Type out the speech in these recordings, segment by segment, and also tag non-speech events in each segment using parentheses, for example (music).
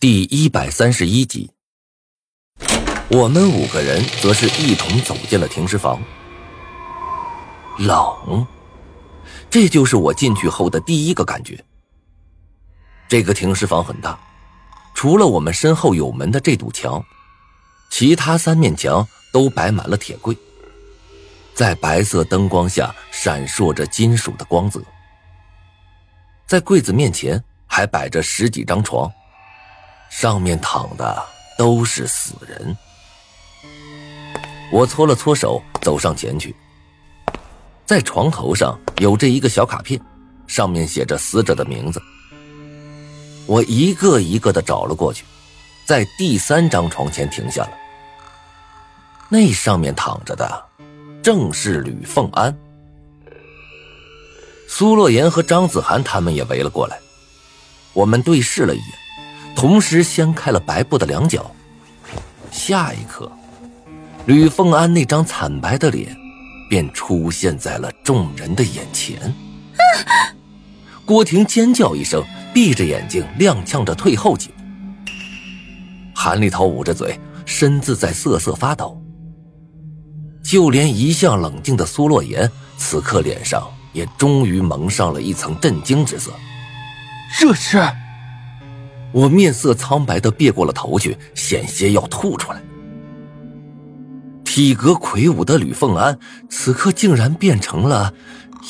第一百三十一集，我们五个人则是一同走进了停尸房。冷，这就是我进去后的第一个感觉。这个停尸房很大，除了我们身后有门的这堵墙，其他三面墙都摆满了铁柜，在白色灯光下闪烁着金属的光泽。在柜子面前还摆着十几张床。上面躺的都是死人。我搓了搓手，走上前去。在床头上有着一个小卡片，上面写着死者的名字。我一个一个的找了过去，在第三张床前停下了。那上面躺着的正是吕凤安。苏洛言和张子涵他们也围了过来，我们对视了一眼。同时掀开了白布的两角，下一刻，吕凤安那张惨白的脸便出现在了众人的眼前。郭婷尖叫一声，闭着眼睛踉跄着退后几步。韩立涛捂着嘴，身子在瑟瑟发抖。就连一向冷静的苏洛言，此刻脸上也终于蒙上了一层震惊之色。这是。我面色苍白的别过了头去，险些要吐出来。体格魁梧的吕凤安，此刻竟然变成了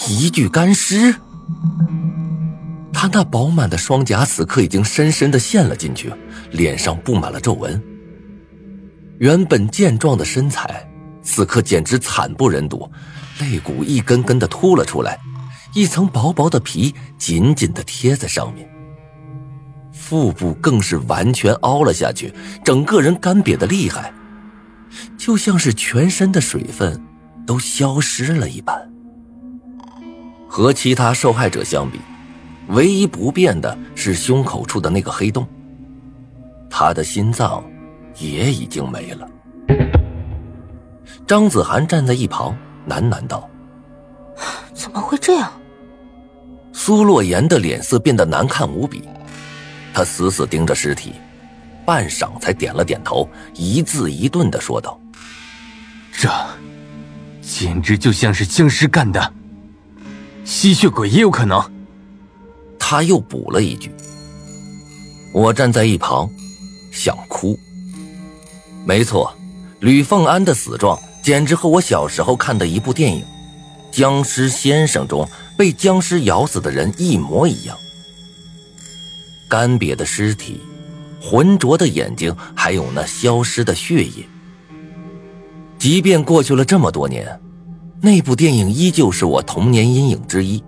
一具干尸。他那饱满的双颊，此刻已经深深的陷了进去，脸上布满了皱纹。原本健壮的身材，此刻简直惨不忍睹，肋骨一根根的凸了出来，一层薄薄的皮紧紧的贴在上面。腹部更是完全凹了下去，整个人干瘪的厉害，就像是全身的水分都消失了一般。和其他受害者相比，唯一不变的是胸口处的那个黑洞，他的心脏也已经没了。张子涵站在一旁喃喃道：“怎么会这样？”苏洛言的脸色变得难看无比。他死死盯着尸体，半晌才点了点头，一字一顿的说道：“这，简直就像是僵尸干的，吸血鬼也有可能。”他又补了一句。我站在一旁，想哭。没错，吕凤安的死状简直和我小时候看的一部电影《僵尸先生》中被僵尸咬死的人一模一样。干瘪的尸体，浑浊的眼睛，还有那消失的血液。即便过去了这么多年，那部电影依旧是我童年阴影之一。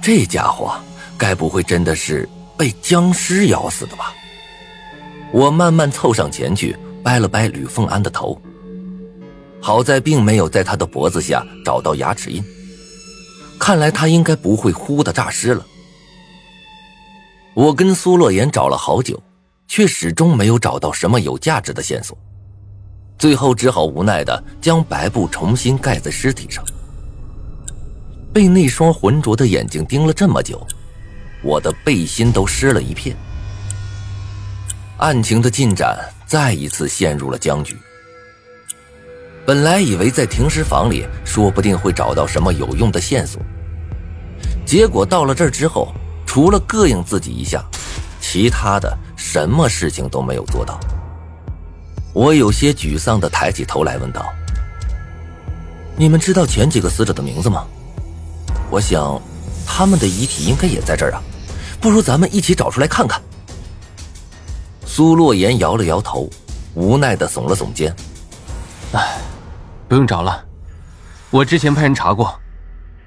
这家伙该不会真的是被僵尸咬死的吧？我慢慢凑上前去，掰了掰吕凤安的头。好在并没有在他的脖子下找到牙齿印，看来他应该不会呼的诈尸了。我跟苏洛言找了好久，却始终没有找到什么有价值的线索，最后只好无奈的将白布重新盖在尸体上。被那双浑浊的眼睛盯了这么久，我的背心都湿了一片。案情的进展再一次陷入了僵局。本来以为在停尸房里说不定会找到什么有用的线索，结果到了这儿之后。除了膈应自己一下，其他的什么事情都没有做到。我有些沮丧的抬起头来问道：“你们知道前几个死者的名字吗？我想，他们的遗体应该也在这儿啊，不如咱们一起找出来看看。”苏洛言摇了摇头，无奈的耸了耸肩：“哎，不用找了，我之前派人查过，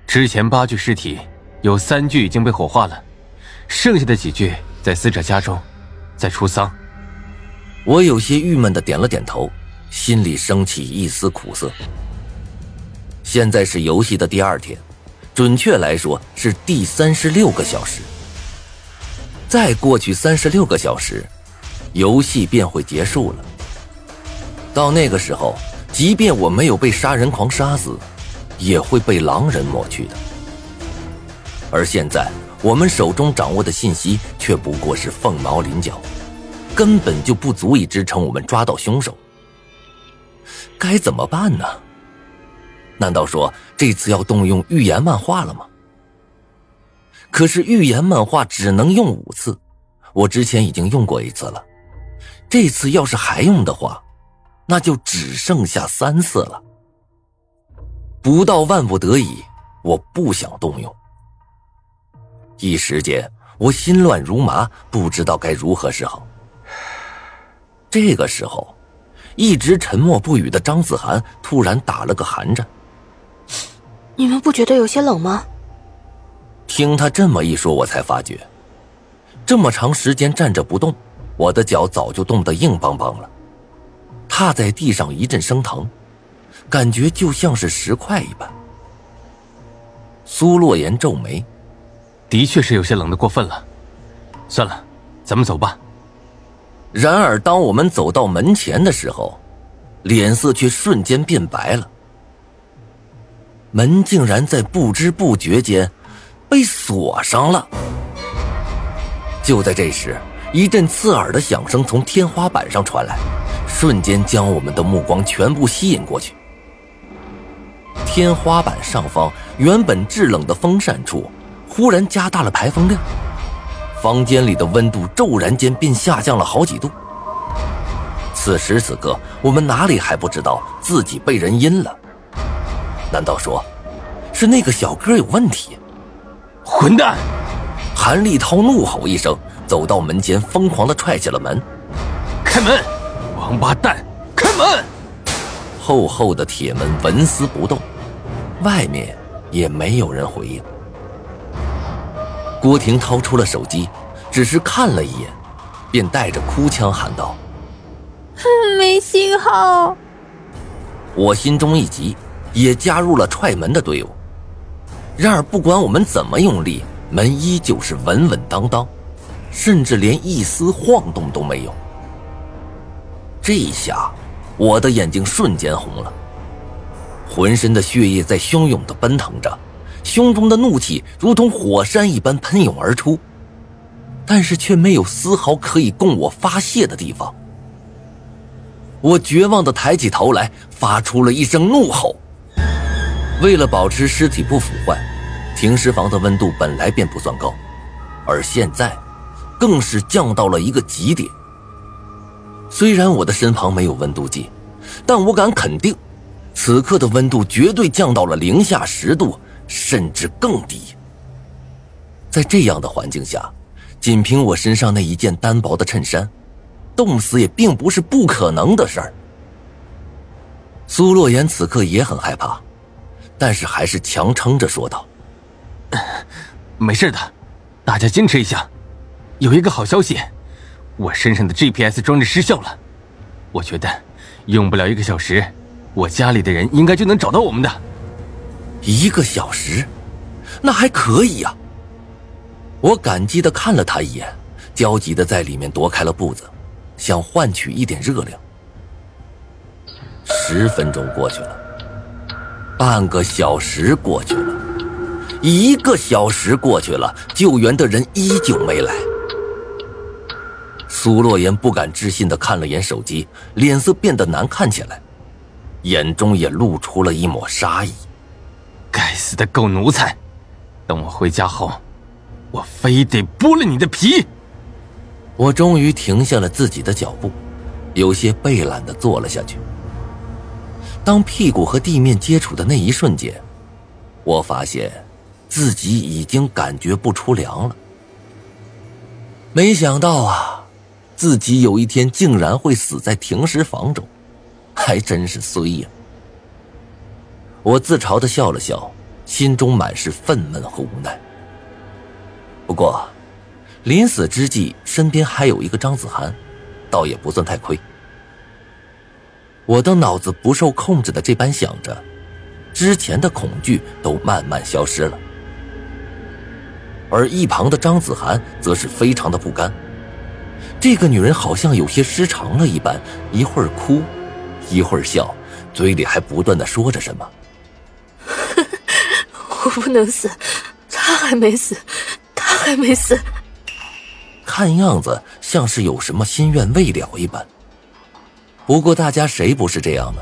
之前八具尸体有三具已经被火化了。”剩下的几具在死者家中，在出丧。我有些郁闷的点了点头，心里升起一丝苦涩。现在是游戏的第二天，准确来说是第三十六个小时。再过去三十六个小时，游戏便会结束了。到那个时候，即便我没有被杀人狂杀死，也会被狼人抹去的。而现在。我们手中掌握的信息却不过是凤毛麟角，根本就不足以支撑我们抓到凶手。该怎么办呢？难道说这次要动用预言漫画了吗？可是预言漫画只能用五次，我之前已经用过一次了，这次要是还用的话，那就只剩下三次了。不到万不得已，我不想动用。一时间，我心乱如麻，不知道该如何是好。这个时候，一直沉默不语的张子涵突然打了个寒颤。你们不觉得有些冷吗？听他这么一说，我才发觉，这么长时间站着不动，我的脚早就冻得硬邦邦了，踏在地上一阵生疼，感觉就像是石块一般。苏洛言皱眉。的确是有些冷的过分了，算了，咱们走吧。然而，当我们走到门前的时候，脸色却瞬间变白了。门竟然在不知不觉间被锁上了。就在这时，一阵刺耳的响声从天花板上传来，瞬间将我们的目光全部吸引过去。天花板上方原本制冷的风扇处。忽然加大了排风量，房间里的温度骤然间便下降了好几度。此时此刻，我们哪里还不知道自己被人阴了？难道说，是那个小哥有问题？混蛋！韩立涛怒吼一声，走到门前，疯狂地踹起了门。开门！王八蛋！开门！厚厚的铁门纹丝不动，外面也没有人回应。郭婷掏出了手机，只是看了一眼，便带着哭腔喊道：“ (laughs) 没信号。”我心中一急，也加入了踹门的队伍。然而，不管我们怎么用力，门依旧是稳稳当当，甚至连一丝晃动都没有。这一下，我的眼睛瞬间红了，浑身的血液在汹涌的奔腾着。胸中的怒气如同火山一般喷涌而出，但是却没有丝毫可以供我发泄的地方。我绝望的抬起头来，发出了一声怒吼。为了保持尸体不腐坏，停尸房的温度本来便不算高，而现在，更是降到了一个极点。虽然我的身旁没有温度计，但我敢肯定，此刻的温度绝对降到了零下十度。甚至更低。在这样的环境下，仅凭我身上那一件单薄的衬衫，冻死也并不是不可能的事儿。苏洛言此刻也很害怕，但是还是强撑着说道：“没事的，大家坚持一下。有一个好消息，我身上的 GPS 装置失效了。我觉得用不了一个小时，我家里的人应该就能找到我们的。”一个小时，那还可以呀。我感激的看了他一眼，焦急的在里面踱开了步子，想换取一点热量。十分钟过去了，半个小时过去了，一个小时过去了，救援的人依旧没来。苏洛言不敢置信的看了眼手机，脸色变得难看起来，眼中也露出了一抹杀意。死的狗奴才！等我回家后，我非得剥了你的皮！我终于停下了自己的脚步，有些惫懒的坐了下去。当屁股和地面接触的那一瞬间，我发现自己已经感觉不出凉了。没想到啊，自己有一天竟然会死在停尸房中，还真是衰呀！我自嘲的笑了笑，心中满是愤懑和无奈。不过，临死之际，身边还有一个张子涵，倒也不算太亏。我的脑子不受控制的这般想着，之前的恐惧都慢慢消失了。而一旁的张子涵则是非常的不甘，这个女人好像有些失常了一般，一会儿哭，一会儿笑，嘴里还不断的说着什么。我不能死，他还没死，他还没死。看样子像是有什么心愿未了一般。不过大家谁不是这样呢？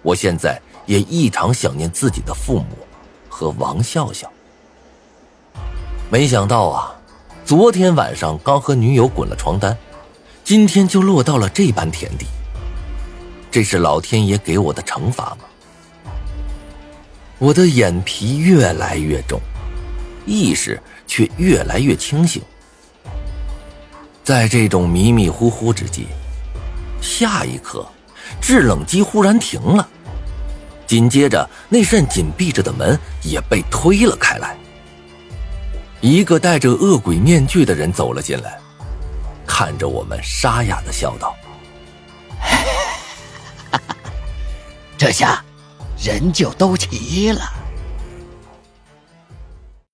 我现在也异常想念自己的父母和王笑笑。没想到啊，昨天晚上刚和女友滚了床单，今天就落到了这般田地。这是老天爷给我的惩罚吗？我的眼皮越来越重，意识却越来越清醒。在这种迷迷糊糊之际，下一刻，制冷机忽然停了，紧接着那扇紧闭着的门也被推了开来。一个戴着恶鬼面具的人走了进来，看着我们，沙哑的笑道：“ (laughs) 这下人就都齐了。”